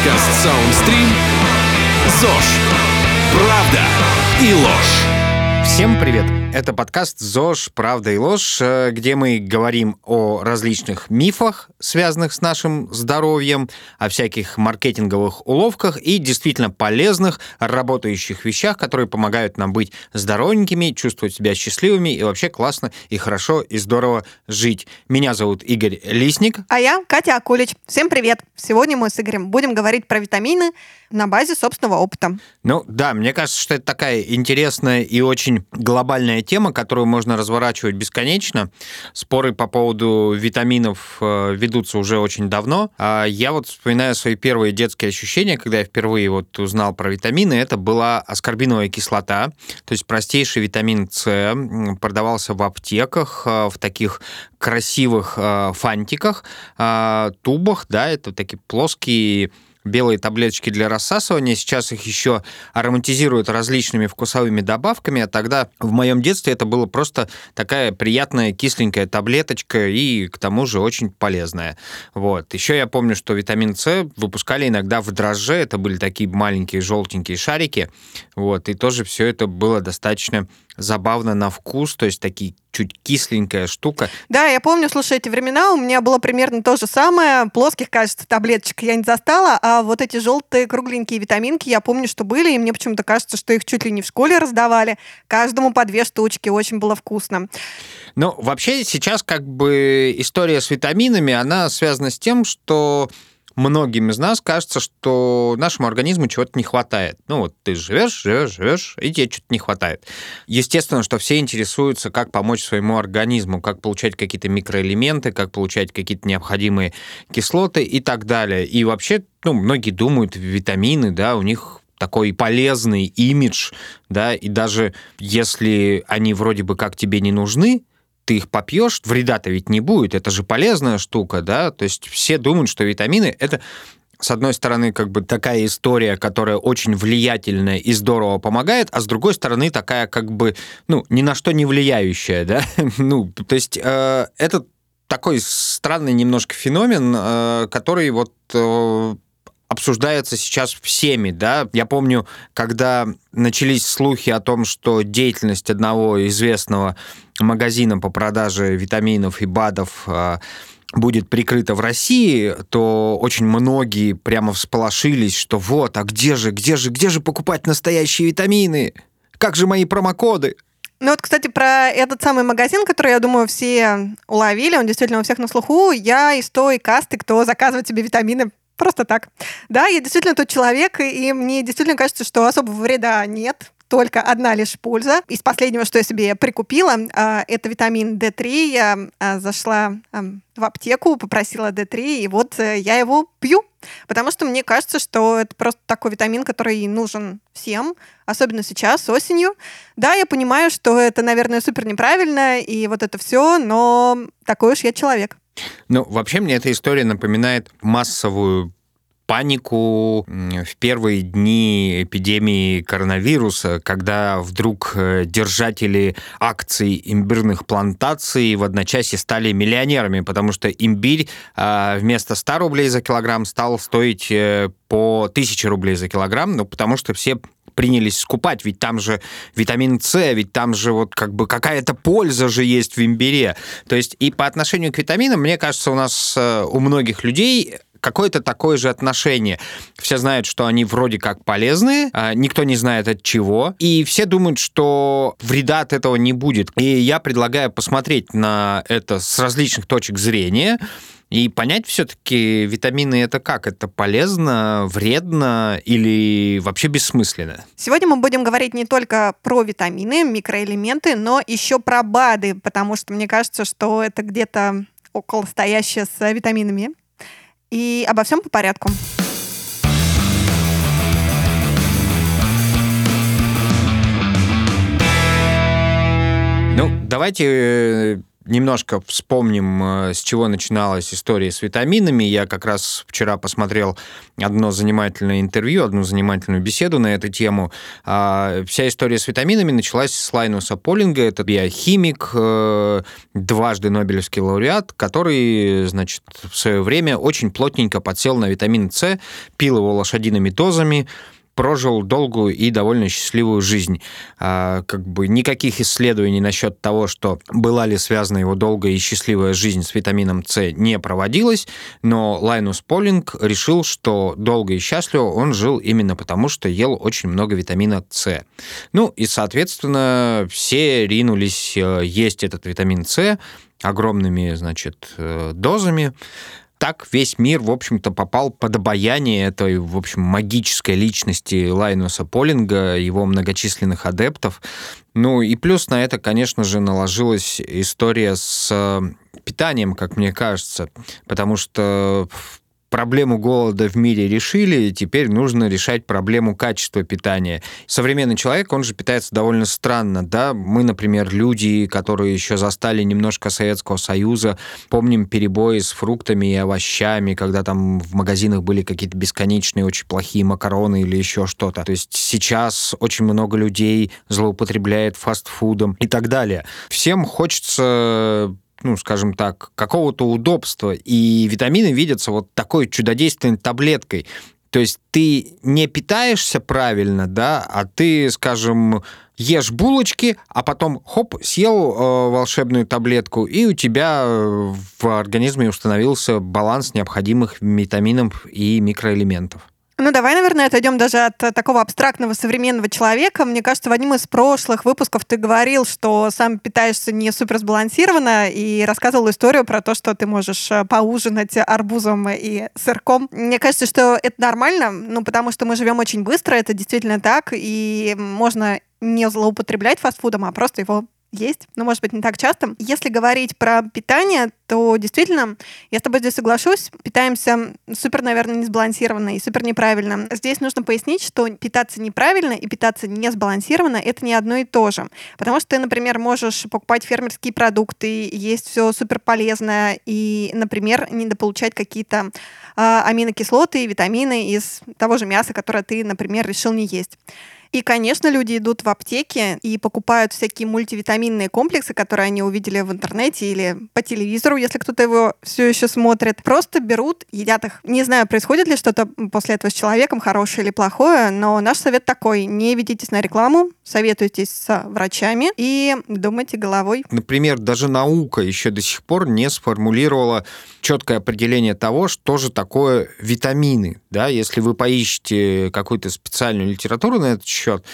Подкаст Soundstream ЗОЖ. Правда и ложь. Всем привет! Это подкаст ЗОЖ «Правда и ложь», э, где мы говорим о различных мифах, связанных с нашим здоровьем, о всяких маркетинговых уловках и действительно полезных, работающих вещах, которые помогают нам быть здоровенькими, чувствовать себя счастливыми и вообще классно и хорошо и здорово жить. Меня зовут Игорь Лисник. А я Катя Акулич. Всем привет! Сегодня мы с Игорем будем говорить про витамины на базе собственного опыта. Ну да, мне кажется, что это такая интересная и очень глобальная тема, которую можно разворачивать бесконечно. Споры по поводу витаминов э, ведутся уже очень давно. А я вот вспоминаю свои первые детские ощущения, когда я впервые вот узнал про витамины. Это была аскорбиновая кислота, то есть простейший витамин С, продавался в аптеках э, в таких красивых э, фантиках, тубах, да, это такие плоские белые таблеточки для рассасывания. Сейчас их еще ароматизируют различными вкусовыми добавками, а тогда в моем детстве это было просто такая приятная кисленькая таблеточка и к тому же очень полезная. Вот. Еще я помню, что витамин С выпускали иногда в дрожже, это были такие маленькие желтенькие шарики, вот, и тоже все это было достаточно забавно на вкус, то есть такие чуть кисленькая штука. Да, я помню, слушай, эти времена у меня было примерно то же самое. Плоских, кажется, таблеточек я не застала, а вот эти желтые кругленькие витаминки я помню, что были, и мне почему-то кажется, что их чуть ли не в школе раздавали. Каждому по две штучки, очень было вкусно. Ну, вообще сейчас как бы история с витаминами, она связана с тем, что многим из нас кажется, что нашему организму чего-то не хватает. Ну вот ты живешь, живешь, живешь, и тебе что-то не хватает. Естественно, что все интересуются, как помочь своему организму, как получать какие-то микроэлементы, как получать какие-то необходимые кислоты и так далее. И вообще, ну, многие думают, витамины, да, у них такой полезный имидж, да, и даже если они вроде бы как тебе не нужны, ты их попьешь, вреда-то ведь не будет, это же полезная штука, да, то есть все думают, что витамины это с одной стороны, как бы такая история, которая очень влиятельная и здорово помогает, а с другой стороны, такая как бы, ну, ни на что не влияющая, да, ну, то есть э, это такой странный немножко феномен, э, который вот э, обсуждается сейчас всеми, да. Я помню, когда начались слухи о том, что деятельность одного известного магазина по продаже витаминов и БАДов а, будет прикрыта в России, то очень многие прямо всполошились, что вот, а где же, где же, где же покупать настоящие витамины? Как же мои промокоды? Ну вот, кстати, про этот самый магазин, который, я думаю, все уловили, он действительно у всех на слуху. Я из той касты, кто заказывает себе витамины Просто так. Да, я действительно тот человек, и мне действительно кажется, что особого вреда нет только одна лишь польза. Из последнего, что я себе прикупила, а, это витамин D3. Я а, зашла в аптеку, попросила D3, и вот э, я его пью. Потому что мне кажется, что это просто такой витамин, который нужен всем, особенно сейчас, осенью. Да, я понимаю, что это, наверное, супер неправильно, и вот это все, но такой уж я человек. Ну, вообще мне эта история напоминает массовую панику в первые дни эпидемии коронавируса, когда вдруг э, держатели акций имбирных плантаций в одночасье стали миллионерами, потому что имбирь а, вместо 100 рублей за килограмм стал стоить э, по 1000 рублей за килограмм, ну, потому что все принялись скупать, ведь там же витамин С, ведь там же вот как бы какая-то польза же есть в имбире. То есть и по отношению к витаминам, мне кажется, у нас э, у многих людей какое-то такое же отношение. Все знают, что они вроде как полезные, а никто не знает от чего, и все думают, что вреда от этого не будет. И я предлагаю посмотреть на это с различных точек зрения, и понять все-таки, витамины это как? Это полезно, вредно или вообще бессмысленно? Сегодня мы будем говорить не только про витамины, микроэлементы, но еще про БАДы, потому что мне кажется, что это где-то около стоящее с витаминами. И обо всем по порядку. Ну, давайте э, немножко вспомним, э, с чего начиналась история с витаминами. Я как раз вчера посмотрел одно занимательное интервью, одну занимательную беседу на эту тему. А, вся история с витаминами началась с Лайнуса Полинга. Это биохимик, э, дважды Нобелевский лауреат, который, значит, в свое время очень плотненько подсел на витамин С, пил его лошадиными дозами, прожил долгую и довольно счастливую жизнь. А, как бы никаких исследований насчет того, что была ли связана его долгая и счастливая жизнь с витамином С, не проводилось, но Лайнус Полинг решил, что долго и счастливо он жил именно потому, что ел очень много витамина С. Ну и, соответственно, все ринулись э, есть этот витамин С огромными, значит, э, дозами так весь мир, в общем-то, попал под обаяние этой, в общем, магической личности Лайнуса Полинга, его многочисленных адептов. Ну и плюс на это, конечно же, наложилась история с питанием, как мне кажется, потому что проблему голода в мире решили, и теперь нужно решать проблему качества питания. Современный человек, он же питается довольно странно, да? Мы, например, люди, которые еще застали немножко Советского Союза, помним перебои с фруктами и овощами, когда там в магазинах были какие-то бесконечные, очень плохие макароны или еще что-то. То есть сейчас очень много людей злоупотребляет фастфудом и так далее. Всем хочется ну, скажем так, какого-то удобства. И витамины видятся вот такой чудодейственной таблеткой. То есть ты не питаешься правильно, да, а ты, скажем, ешь булочки, а потом, хоп, съел э, волшебную таблетку, и у тебя в организме установился баланс необходимых витаминов и микроэлементов. Ну, давай, наверное, отойдем даже от такого абстрактного современного человека. Мне кажется, в одном из прошлых выпусков ты говорил, что сам питаешься не супер сбалансированно и рассказывал историю про то, что ты можешь э, поужинать арбузом и сырком. Мне кажется, что это нормально, ну, потому что мы живем очень быстро, это действительно так, и можно не злоупотреблять фастфудом, а просто его есть, но, может быть, не так часто. Если говорить про питание, то действительно, я с тобой здесь соглашусь, питаемся супер, наверное, несбалансированно и супер неправильно. Здесь нужно пояснить, что питаться неправильно и питаться не сбалансированно — это не одно и то же. Потому что ты, например, можешь покупать фермерские продукты, есть все супер полезное и, например, недополучать какие-то э, аминокислоты и витамины из того же мяса, которое ты, например, решил не есть. И, конечно, люди идут в аптеки и покупают всякие мультивитаминные комплексы, которые они увидели в интернете или по телевизору, если кто-то его все еще смотрит. Просто берут, едят их. Не знаю, происходит ли что-то после этого с человеком, хорошее или плохое, но наш совет такой. Не ведитесь на рекламу, советуйтесь с врачами и думайте головой. Например, даже наука еще до сих пор не сформулировала четкое определение того, что же такое витамины. Да? Если вы поищете какую-то специальную литературу на этот счет,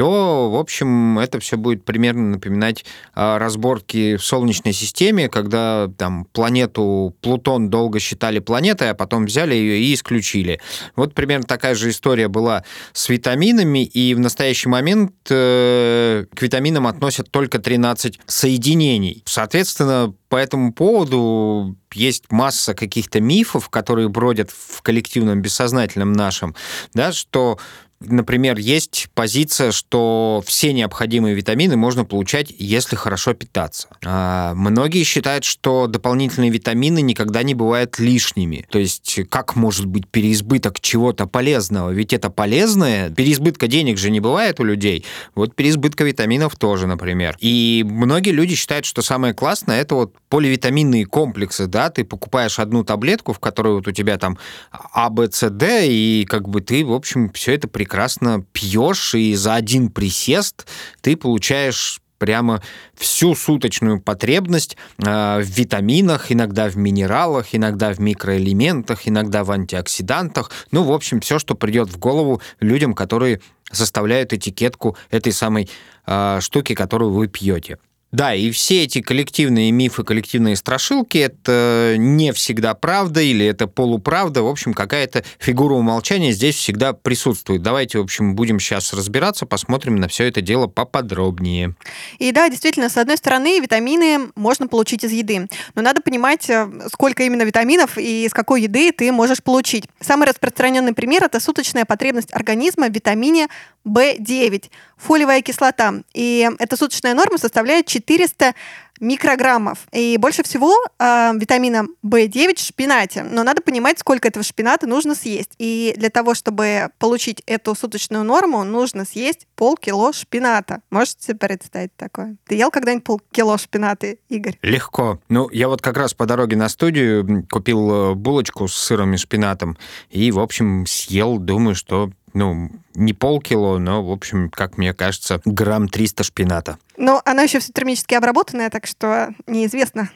то, в общем, это все будет примерно напоминать а, разборки в Солнечной системе, когда там планету Плутон долго считали планетой, а потом взяли ее и исключили. Вот примерно такая же история была с витаминами, и в настоящий момент э, к витаминам относят только 13 соединений. Соответственно, по этому поводу есть масса каких-то мифов, которые бродят в коллективном бессознательном нашем, да, что Например, есть позиция, что все необходимые витамины можно получать, если хорошо питаться. А многие считают, что дополнительные витамины никогда не бывают лишними. То есть как может быть переизбыток чего-то полезного? Ведь это полезное. Переизбытка денег же не бывает у людей. Вот переизбытка витаминов тоже, например. И многие люди считают, что самое классное это вот поливитаминные комплексы, да, ты покупаешь одну таблетку, в которой вот у тебя там А, Б, С, Д, и как бы ты, в общем, все это прекрасно прекрасно пьешь, и за один присест ты получаешь прямо всю суточную потребность э, в витаминах, иногда в минералах, иногда в микроэлементах, иногда в антиоксидантах. Ну, в общем, все, что придет в голову людям, которые составляют этикетку этой самой э, штуки, которую вы пьете. Да, и все эти коллективные мифы, коллективные страшилки, это не всегда правда или это полуправда. В общем, какая-то фигура умолчания здесь всегда присутствует. Давайте, в общем, будем сейчас разбираться, посмотрим на все это дело поподробнее. И да, действительно, с одной стороны, витамины можно получить из еды. Но надо понимать, э, сколько именно витаминов и из какой еды ты можешь получить. Самый распространенный пример – это суточная потребность организма в витамине В9, фолиевая кислота. И эта суточная норма составляет 400 микрограммов. И больше всего э, витамина В9 в шпинате. Но надо понимать, сколько этого шпината нужно съесть. И для того, чтобы получить эту суточную норму, нужно съесть полкило шпината. Можете представить такое? Ты ел когда-нибудь полкило шпината, Игорь? Легко. Ну, я вот как раз по дороге на студию купил э, булочку с сыром и шпинатом и, в общем, съел, думаю, что ну, не полкило, но, в общем, как мне кажется, грамм 300 шпината. Но она еще все термически обработанная, так что неизвестно,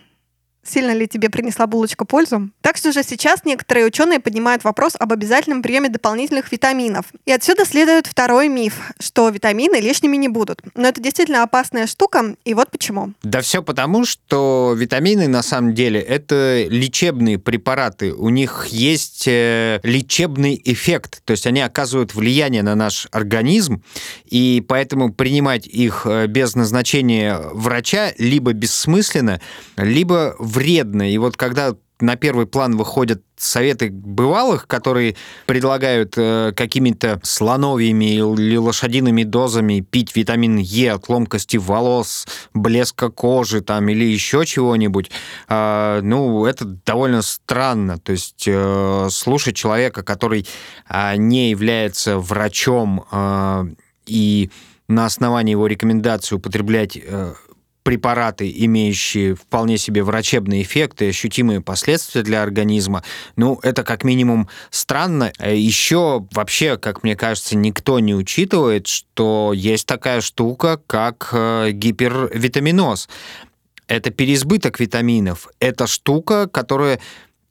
сильно ли тебе принесла булочка пользу. Так что же сейчас некоторые ученые поднимают вопрос об обязательном приеме дополнительных витаминов. И отсюда следует второй миф, что витамины лишними не будут. Но это действительно опасная штука, и вот почему. Да все потому, что витамины на самом деле это лечебные препараты. У них есть э, лечебный эффект, то есть они оказывают влияние на наш организм, и поэтому принимать их э, без назначения врача либо бессмысленно, либо вредно. И вот когда на первый план выходят советы бывалых, которые предлагают э, какими-то слоновьими или лошадиными дозами пить витамин Е от ломкости волос, блеска кожи там или еще чего-нибудь, э, ну, это довольно странно. То есть э, слушать человека, который э, не является врачом э, и на основании его рекомендаций употреблять э, препараты, имеющие вполне себе врачебный эффект и ощутимые последствия для организма, ну, это как минимум странно. Еще вообще, как мне кажется, никто не учитывает, что есть такая штука, как э, гипервитаминоз. Это переизбыток витаминов. Это штука, которая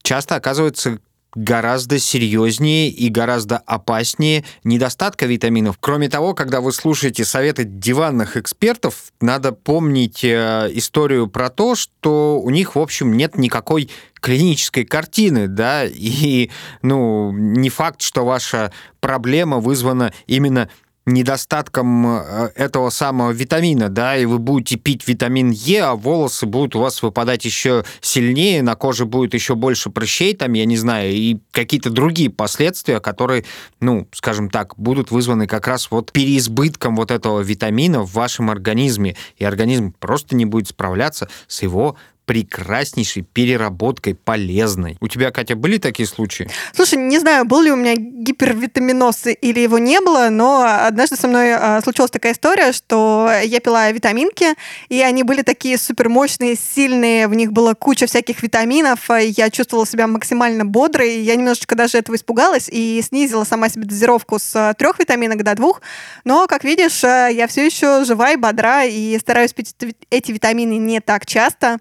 часто оказывается гораздо серьезнее и гораздо опаснее недостатка витаминов. Кроме того, когда вы слушаете советы диванных экспертов, надо помнить э, историю про то, что у них, в общем, нет никакой клинической картины, да, и, ну, не факт, что ваша проблема вызвана именно недостатком э, этого самого витамина, да, и вы будете пить витамин Е, а волосы будут у вас выпадать еще сильнее, на коже будет еще больше прыщей, там, я не знаю, и какие-то другие последствия, которые, ну, скажем так, будут вызваны как раз вот переизбытком вот этого витамина в вашем организме, и организм просто не будет справляться с его прекраснейшей переработкой полезной. У тебя, Катя, были такие случаи? Слушай, не знаю, был ли у меня гипервитаминоз или его не было, но однажды со мной а, случилась такая история, что я пила витаминки, и они были такие супермощные, сильные, в них была куча всяких витаминов, я чувствовала себя максимально бодрой, я немножечко даже этого испугалась и снизила сама себе дозировку с трех витаминок до двух, но, как видишь, я все еще жива и бодра, и стараюсь пить эти витамины не так часто,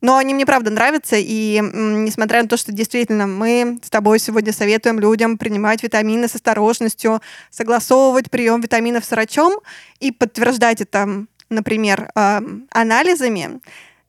но они мне правда нравятся, и несмотря на то, что действительно мы с тобой сегодня советуем людям принимать витамины с осторожностью, согласовывать прием витаминов с врачом и подтверждать это, например, анализами,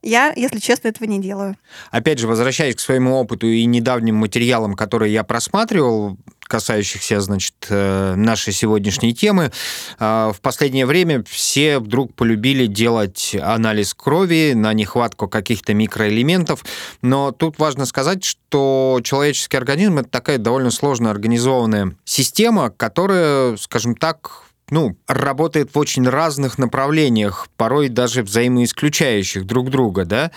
я, если честно, этого не делаю. Опять же, возвращаясь к своему опыту и недавним материалам, которые я просматривал, касающихся, значит, э, нашей сегодняшней темы. А, в последнее время все вдруг полюбили делать анализ крови на нехватку каких-то микроэлементов, но тут важно сказать, что человеческий организм — это такая довольно сложно организованная система, которая, скажем так, ну, работает в очень разных направлениях, порой даже взаимоисключающих друг друга, да,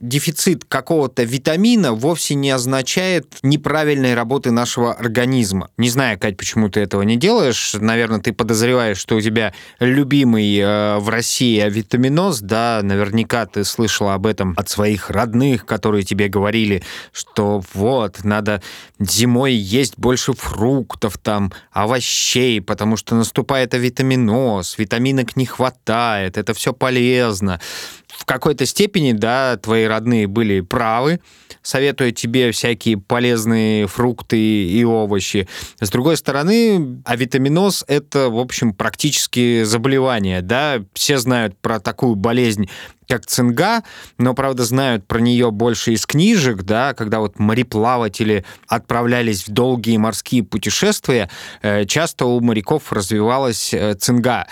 дефицит какого-то витамина вовсе не означает неправильной работы нашего организма. Не знаю, Кать, почему ты этого не делаешь. Наверное, ты подозреваешь, что у тебя любимый э, в России авитаминоз, да, наверняка ты слышала об этом от своих родных, которые тебе говорили, что вот, надо зимой есть больше фруктов, там, овощей, потому что наступает авитаминоз, витаминок не хватает, это все полезно в какой-то степени, да, твои родные были правы, советуя тебе всякие полезные фрукты и овощи. С другой стороны, авитаминоз – это, в общем, практически заболевание, да, все знают про такую болезнь, как цинга, но, правда, знают про нее больше из книжек, да, когда вот мореплаватели отправлялись в долгие морские путешествия, э, часто у моряков развивалась э, цинга.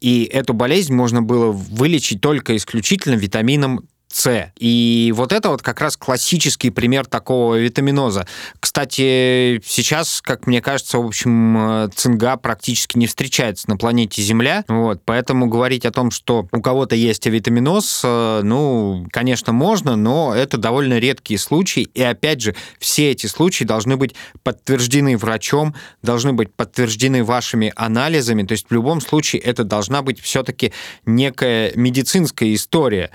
И эту болезнь можно было вылечить только исключительно витамином С. И вот это вот как раз классический пример такого витаминоза. Кстати, сейчас, как мне кажется, в общем, цинга практически не встречается на планете Земля. Вот, поэтому говорить о том, что у кого-то есть витаминоз, э, ну, конечно, можно, но это довольно редкие случаи. И опять же, все эти случаи должны быть подтверждены врачом, должны быть подтверждены вашими анализами. То есть в любом случае это должна быть все-таки некая медицинская история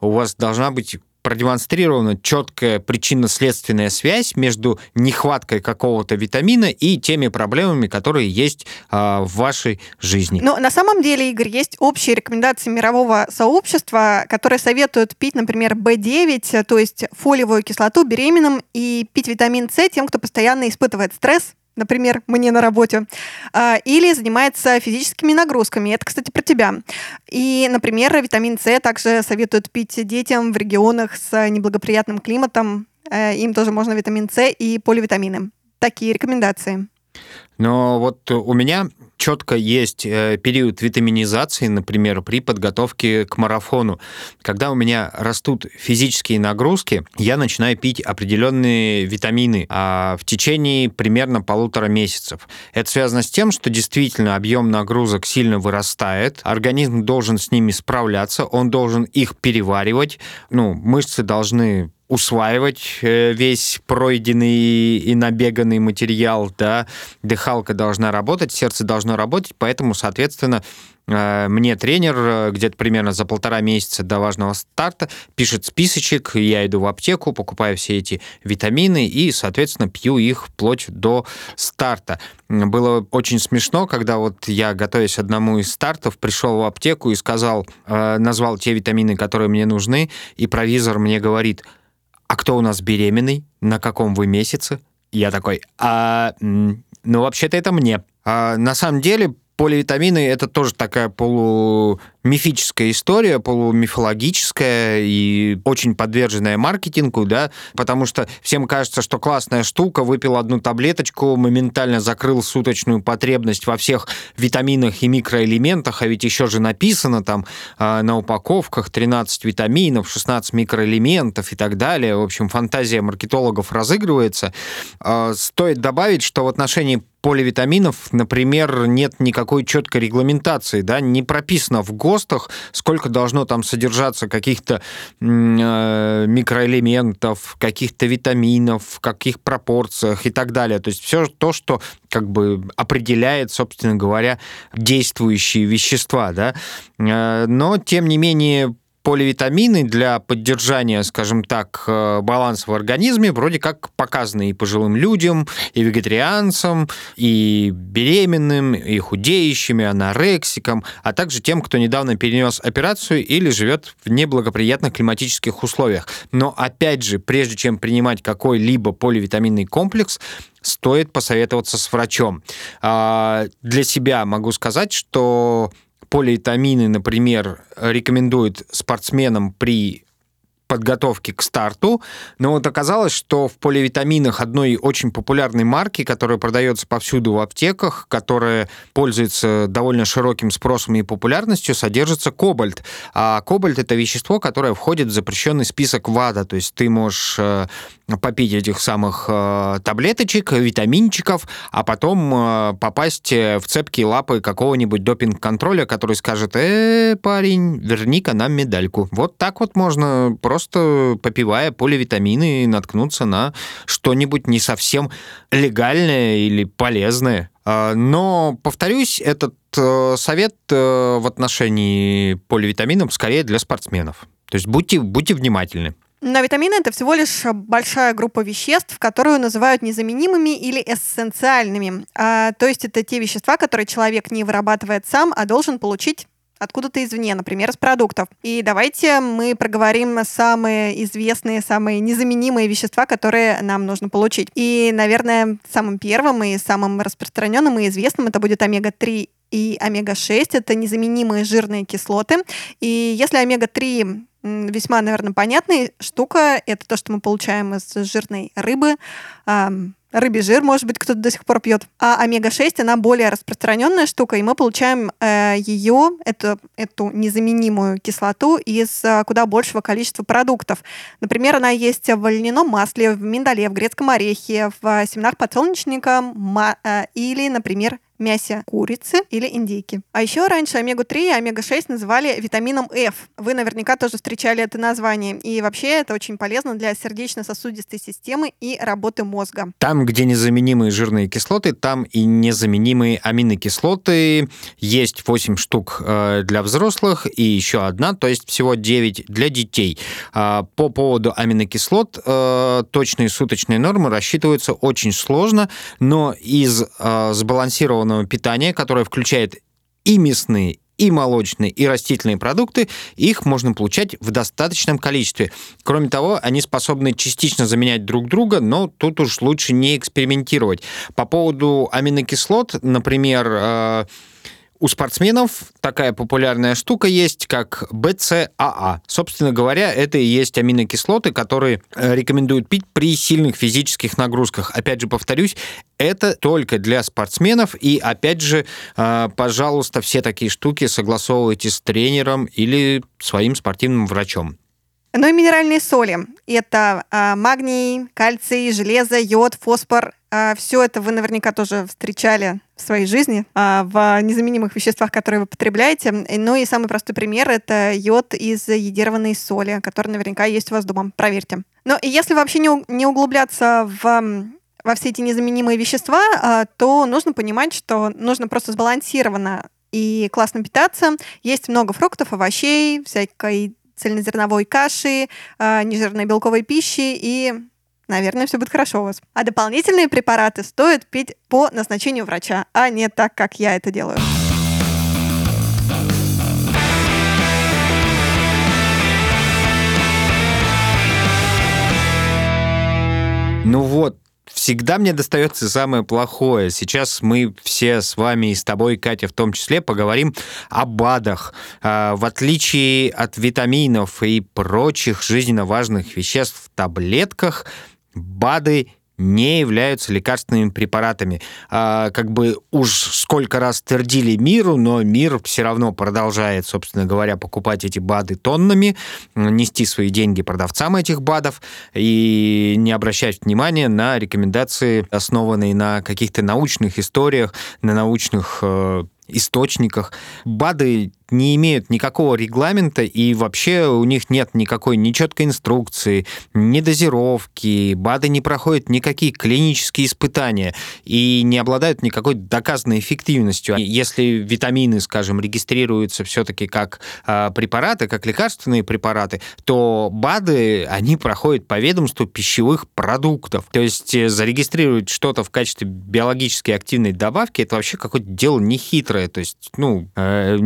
у вас должна быть продемонстрирована четкая причинно-следственная связь между нехваткой какого-то витамина и теми проблемами, которые есть э, в вашей жизни. Но на самом деле, Игорь, есть общие рекомендации мирового сообщества, которые советуют пить, например, B9, то есть фолиевую кислоту беременным, и пить витамин С тем, кто постоянно испытывает стресс, например, мне на работе, а, или занимается физическими нагрузками. Это, кстати, про тебя. И, например, витамин С также советуют пить детям в регионах с неблагоприятным климатом. Э, им тоже можно витамин С и поливитамины. Такие рекомендации. Но вот у меня четко есть э, период витаминизации, например, при подготовке к марафону. Когда у меня растут физические нагрузки, я начинаю пить определенные витамины а в течение примерно полутора месяцев. Это связано с тем, что действительно объем нагрузок сильно вырастает, организм должен с ними справляться, он должен их переваривать, ну, мышцы должны усваивать э, весь пройденный и набеганный материал, да, дыхалка должна работать, сердце должно работать, поэтому, соответственно, э, мне тренер э, где-то примерно за полтора месяца до важного старта пишет списочек, я иду в аптеку, покупаю все эти витамины и, соответственно, пью их вплоть до старта. Было очень смешно, когда вот я, готовясь одному из стартов, пришел в аптеку и сказал, назвал те витамины, которые мне нужны, и провизор мне говорит – а кто у нас беременный, на каком вы месяце? Я такой, а, ну, вообще-то это мне. А, на самом деле, поливитамины это тоже такая полу мифическая история, полумифологическая и очень подверженная маркетингу, да, потому что всем кажется, что классная штука, выпил одну таблеточку, моментально закрыл суточную потребность во всех витаминах и микроэлементах, а ведь еще же написано там э, на упаковках 13 витаминов, 16 микроэлементов и так далее. В общем, фантазия маркетологов разыгрывается. Э, стоит добавить, что в отношении поливитаминов, например, нет никакой четкой регламентации, да, не прописано в ГОСТах, сколько должно там содержаться каких-то э, микроэлементов, каких-то витаминов, в каких пропорциях и так далее. То есть все то, что как бы определяет, собственно говоря, действующие вещества, да. Э, но, тем не менее, поливитамины для поддержания, скажем так, э, баланса в организме вроде как показаны и пожилым людям, и вегетарианцам, и беременным, и худеющим, и анорексикам, а также тем, кто недавно перенес операцию или живет в неблагоприятных климатических условиях. Но опять же, прежде чем принимать какой-либо поливитаминный комплекс, стоит посоветоваться с врачом. А, для себя могу сказать, что полиэтамины, например, рекомендуют спортсменам при подготовки к старту, но вот оказалось, что в поливитаминах одной очень популярной марки, которая продается повсюду в аптеках, которая пользуется довольно широким спросом и популярностью, содержится кобальт. А кобальт — это вещество, которое входит в запрещенный список ВАДА, то есть ты можешь э, попить этих самых э, таблеточек, витаминчиков, а потом э, попасть в цепкие лапы какого-нибудь допинг-контроля, который скажет, э, парень, верни-ка нам медальку. Вот так вот можно просто, попивая поливитамины, наткнуться на что-нибудь не совсем легальное или полезное. А, но, повторюсь, этот э, совет э, в отношении поливитаминов скорее для спортсменов. То есть будьте, будьте внимательны. Но витамины это всего лишь большая группа веществ, которую называют незаменимыми или эссенциальными. А, то есть это те вещества, которые человек не вырабатывает сам, а должен получить откуда-то извне, например, из продуктов. И давайте мы проговорим самые известные, самые незаменимые вещества, которые нам нужно получить. И, наверное, самым первым и самым распространенным и известным это будет омега-3 и омега-6. Это незаменимые жирные кислоты. И если омега-3 весьма, наверное, понятная штука. Это то, что мы получаем из жирной рыбы, рыбий жир, может быть, кто-то до сих пор пьет. А омега-6, она более распространенная штука, и мы получаем э, ее, эту, эту незаменимую кислоту, из э, куда большего количества продуктов. Например, она есть в льняном масле, в миндале, в грецком орехе, в семенах подсолнечника э, или, например, мясе курицы или индейки. А еще раньше омегу-3 и омега-6 называли витамином F. Вы наверняка тоже встречали это название. И вообще это очень полезно для сердечно-сосудистой системы и работы мозга. Там, где незаменимые жирные кислоты, там и незаменимые аминокислоты. Есть 8 штук э, для взрослых и еще одна, то есть всего 9 для детей. А, по поводу аминокислот э, точные суточные нормы рассчитываются очень сложно, но из э, сбалансированного сбалансированного питания, которое включает и мясные, и молочные, и растительные продукты, их можно получать в достаточном количестве. Кроме того, они способны частично заменять друг друга, но тут уж лучше не экспериментировать. По поводу аминокислот, например, э, у спортсменов такая популярная штука есть, как БЦАА. Собственно говоря, это и есть аминокислоты, которые э, рекомендуют пить при сильных физических нагрузках. Опять же, повторюсь, это только для спортсменов. И опять же, э, пожалуйста, все такие штуки согласовывайте с тренером или своим спортивным врачом. Ну и минеральные соли. Это э, магний, кальций, железо, йод, фосфор. Э, все это вы наверняка тоже встречали в своей жизни, э, в незаменимых веществах, которые вы потребляете. Ну и самый простой пример — это йод из едированной соли, который наверняка есть у вас дома. Проверьте. И если вообще не, не углубляться в во все эти незаменимые вещества, то нужно понимать, что нужно просто сбалансированно и классно питаться. Есть много фруктов, овощей, всякой цельнозерновой каши, э, нежирной белковой пищи и наверное, все будет хорошо у вас. А дополнительные препараты стоит пить по назначению врача, а не так, как я это делаю. Ну вот, всегда мне достается самое плохое. Сейчас мы все с вами и с тобой, Катя, в том числе, поговорим о БАДах. А, в отличие от витаминов и прочих жизненно важных веществ в таблетках, БАДы не являются лекарственными препаратами. А, как бы уж сколько раз твердили миру, но мир все равно продолжает, собственно говоря, покупать эти БАДы тоннами, нести свои деньги продавцам этих БАДов и не обращать внимания на рекомендации, основанные на каких-то научных историях, на научных э, источниках. БАДы не имеют никакого регламента, и вообще у них нет никакой ни четкой инструкции, ни дозировки, БАДы не проходят никакие клинические испытания и не обладают никакой доказанной эффективностью. Если витамины, скажем, регистрируются все-таки как э, препараты, как лекарственные препараты, то БАДы, они проходят по ведомству пищевых продуктов. То есть э, зарегистрировать что-то в качестве биологически активной добавки, это вообще какое-то дело нехитрое. То есть, ну, э,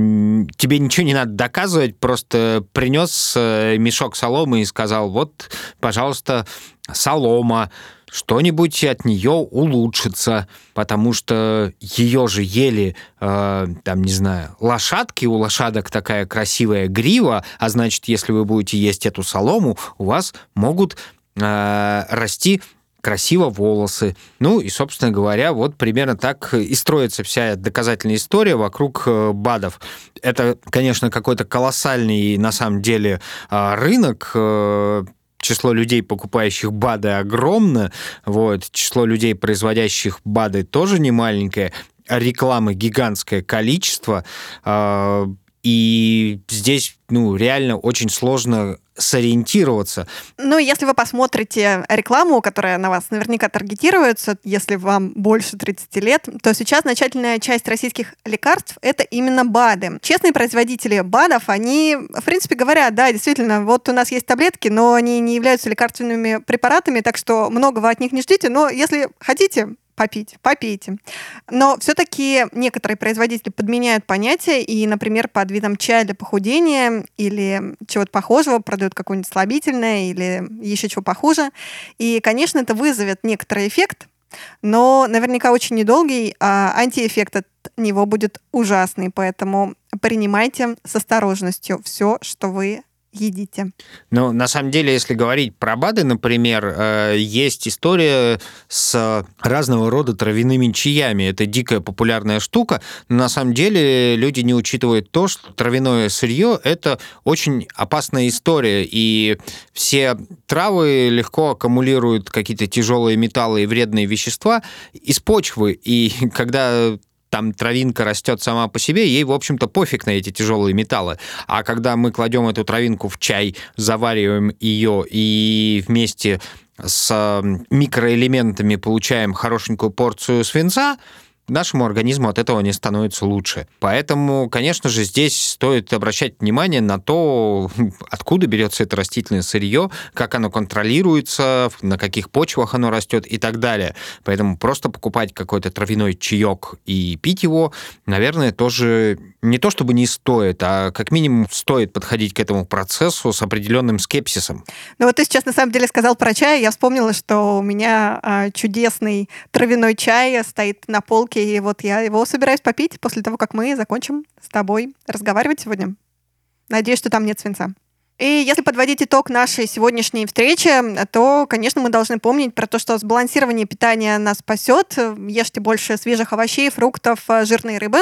тебе ничего не надо доказывать, просто принес э, мешок соломы и сказал, вот, пожалуйста, солома, что-нибудь от нее улучшится, потому что ее же ели, э, там, не знаю, лошадки, у лошадок такая красивая грива, а значит, если вы будете есть эту солому, у вас могут э, расти красиво волосы. Ну и, собственно говоря, вот примерно так и строится вся доказательная история вокруг э, БАДов. Это, конечно, какой-то колоссальный на самом деле а, рынок, э, число людей, покупающих БАДы, огромно. Вот. Число людей, производящих БАДы, тоже не маленькое. Рекламы гигантское количество. А, и здесь, ну, реально очень сложно сориентироваться. Ну, если вы посмотрите рекламу, которая на вас наверняка таргетируется, если вам больше 30 лет, то сейчас значительная часть российских лекарств — это именно БАДы. Честные производители БАДов, они, в принципе, говорят, да, действительно, вот у нас есть таблетки, но они не являются лекарственными препаратами, так что многого от них не ждите, но если хотите, попить, попейте. Но все-таки некоторые производители подменяют понятия и, например, под видом чая для похудения или чего-то похожего продают какое-нибудь слабительное или еще чего похуже. И, конечно, это вызовет некоторый эффект, но наверняка очень недолгий, а антиэффект от него будет ужасный, поэтому принимайте с осторожностью все, что вы едите. Ну, на самом деле, если говорить про БАДы, например, э, есть история с разного рода травяными чаями. Это дикая популярная штука, но на самом деле люди не учитывают то, что травяное сырье — это очень опасная история, и все травы легко аккумулируют какие-то тяжелые металлы и вредные вещества из почвы, и когда там травинка растет сама по себе, ей, в общем-то, пофиг на эти тяжелые металлы. А когда мы кладем эту травинку в чай, завариваем ее и вместе с микроэлементами получаем хорошенькую порцию свинца, нашему организму от этого не становится лучше. Поэтому, конечно же, здесь стоит обращать внимание на то, откуда берется это растительное сырье, как оно контролируется, на каких почвах оно растет и так далее. Поэтому просто покупать какой-то травяной чаек и пить его, наверное, тоже не то чтобы не стоит, а как минимум стоит подходить к этому процессу с определенным скепсисом. Ну вот ты сейчас на самом деле сказал про чай, я вспомнила, что у меня а, чудесный травяной чай стоит на полке и вот я его собираюсь попить после того, как мы закончим с тобой разговаривать сегодня. Надеюсь, что там нет свинца. И если подводить итог нашей сегодняшней встречи, то, конечно, мы должны помнить про то, что сбалансирование питания нас спасет. Ешьте больше свежих овощей, фруктов, жирной рыбы.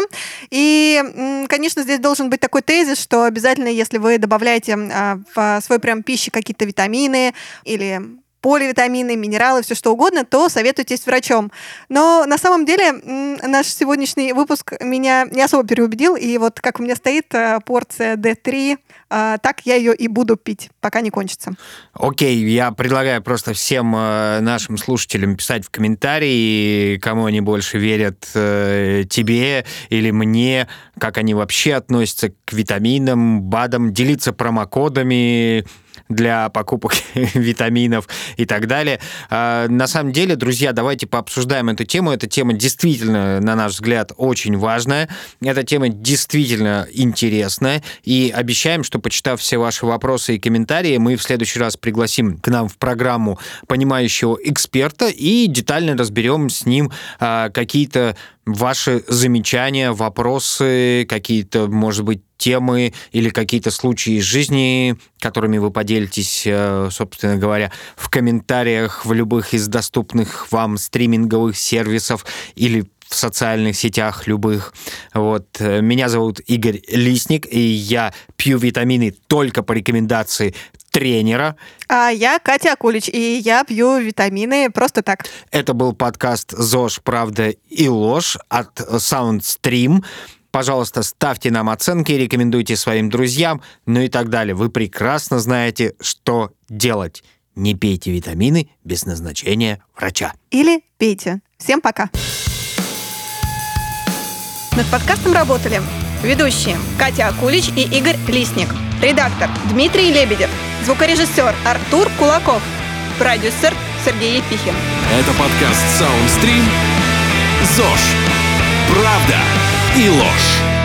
И, конечно, здесь должен быть такой тезис, что обязательно, если вы добавляете а, в свой прям пищи какие-то витамины или поливитамины, минералы, все что угодно, то советуйтесь с врачом. Но на самом деле наш сегодняшний выпуск меня не особо переубедил, и вот как у меня стоит э, порция D3, э, так я ее и буду пить, пока не кончится. Окей, я предлагаю просто всем э, нашим слушателям писать в комментарии, кому они больше верят, тебе или мне, как они вообще относятся к витаминам, БАДам, делиться промокодами, для покупок витаминов и так далее. А, на самом деле, друзья, давайте пообсуждаем эту тему. Эта тема действительно, на наш взгляд, очень важная. Эта тема действительно интересная. И обещаем, что, почитав все ваши вопросы и комментарии, мы в следующий раз пригласим к нам в программу понимающего эксперта и детально разберем с ним а, какие-то ваши замечания, вопросы, какие-то, может быть, темы или какие-то случаи из жизни, которыми вы поделитесь, э, собственно говоря, в комментариях в любых из доступных вам стриминговых сервисов или в социальных сетях любых. Вот. Меня зовут Игорь Лисник, и я пью витамины только по рекомендации тренера. А я Катя Акулич, и я пью витамины просто так. Это был подкаст «ЗОЖ. Правда и ложь» от SoundStream. Пожалуйста, ставьте нам оценки, рекомендуйте своим друзьям, ну и так далее. Вы прекрасно знаете, что делать. Не пейте витамины без назначения врача. Или пейте. Всем пока. Над подкастом работали ведущие Катя Акулич и Игорь Лисник, редактор Дмитрий Лебедев, звукорежиссер Артур Кулаков, продюсер Сергей Епихин. Это подкаст Soundstream «ЗОЖ. Правда и ложь».